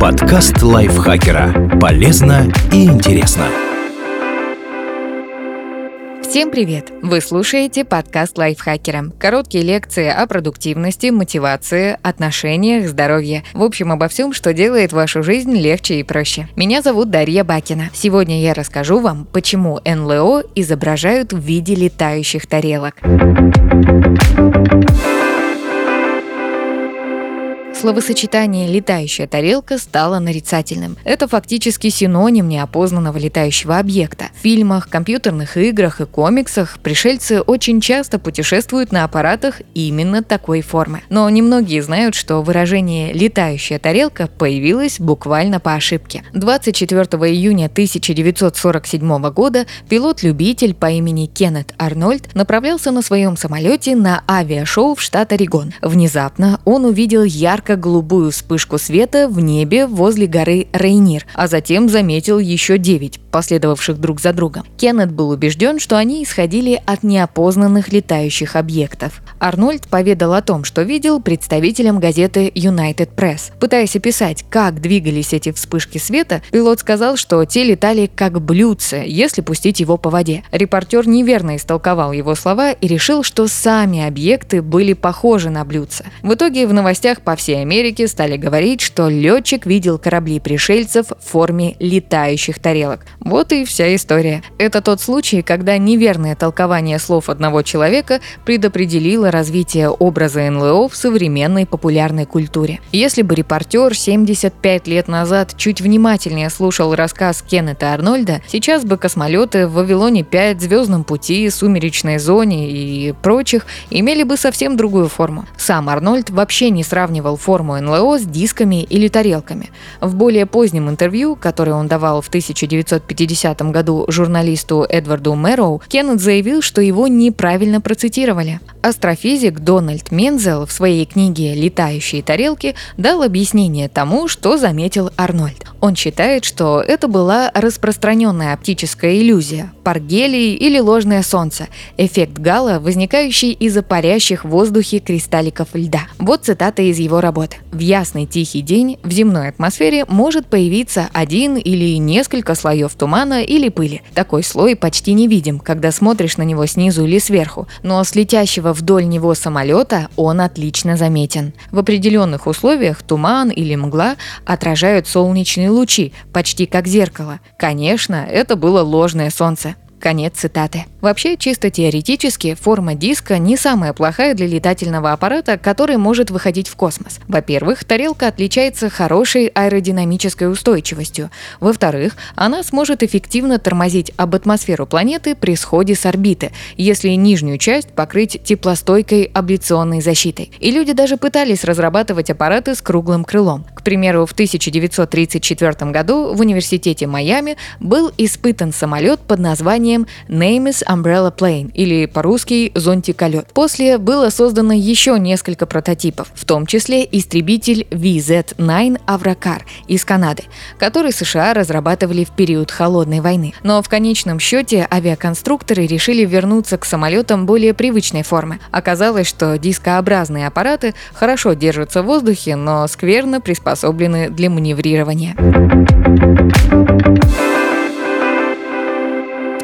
Подкаст лайфхакера. Полезно и интересно. Всем привет! Вы слушаете подкаст лайфхакера. Короткие лекции о продуктивности, мотивации, отношениях, здоровье. В общем, обо всем, что делает вашу жизнь легче и проще. Меня зовут Дарья Бакина. Сегодня я расскажу вам, почему НЛО изображают в виде летающих тарелок. Словосочетание «летающая тарелка» стало нарицательным. Это фактически синоним неопознанного летающего объекта. В фильмах, компьютерных играх и комиксах пришельцы очень часто путешествуют на аппаратах именно такой формы. Но немногие знают, что выражение «летающая тарелка» появилось буквально по ошибке. 24 июня 1947 года пилот-любитель по имени Кеннет Арнольд направлялся на своем самолете на авиашоу в штат Орегон. Внезапно он увидел ярко ярко-голубую вспышку света в небе возле горы Рейнир, а затем заметил еще девять, последовавших друг за другом. Кеннет был убежден, что они исходили от неопознанных летающих объектов. Арнольд поведал о том, что видел представителям газеты United Press. Пытаясь описать, как двигались эти вспышки света, пилот сказал, что те летали как блюдце, если пустить его по воде. Репортер неверно истолковал его слова и решил, что сами объекты были похожи на блюдца. В итоге в новостях по всей Америке стали говорить, что летчик видел корабли пришельцев в форме летающих тарелок. Вот и вся история. Это тот случай, когда неверное толкование слов одного человека предопределило развитие образа НЛО в современной популярной культуре. Если бы репортер 75 лет назад чуть внимательнее слушал рассказ Кеннета Арнольда, сейчас бы космолеты в Вавилоне 5, Звездном пути, Сумеречной зоне и прочих имели бы совсем другую форму. Сам Арнольд вообще не сравнивал форму НЛО с дисками или тарелками. В более позднем интервью, которое он давал в 1950 1950 году журналисту Эдварду Мэроу, Кеннет заявил, что его неправильно процитировали. Астрофизик Дональд Мензел в своей книге «Летающие тарелки» дал объяснение тому, что заметил Арнольд. Он считает, что это была распространенная оптическая иллюзия, паргелий или ложное солнце, эффект Гала, возникающий из-за парящих в воздухе кристалликов льда. Вот цитата из его работы. «В ясный тихий день в земной атмосфере может появиться один или несколько слоев тумана или пыли. Такой слой почти не видим, когда смотришь на него снизу или сверху, но с летящего вдоль него самолета он отлично заметен. В определенных условиях туман или мгла отражают солнечные лучи, почти как зеркало. Конечно, это было ложное солнце. Конец цитаты. Вообще, чисто теоретически, форма диска не самая плохая для летательного аппарата, который может выходить в космос. Во-первых, тарелка отличается хорошей аэродинамической устойчивостью. Во-вторых, она сможет эффективно тормозить об атмосферу планеты при сходе с орбиты, если нижнюю часть покрыть теплостойкой абляционной защитой. И люди даже пытались разрабатывать аппараты с круглым крылом. К примеру, в 1934 году в университете Майами был испытан самолет под названием названием Names Umbrella Plane или по-русски зонтиколет. После было создано еще несколько прототипов, в том числе истребитель VZ-9 Авракар из Канады, который США разрабатывали в период Холодной войны. Но в конечном счете авиаконструкторы решили вернуться к самолетам более привычной формы. Оказалось, что дискообразные аппараты хорошо держатся в воздухе, но скверно приспособлены для маневрирования.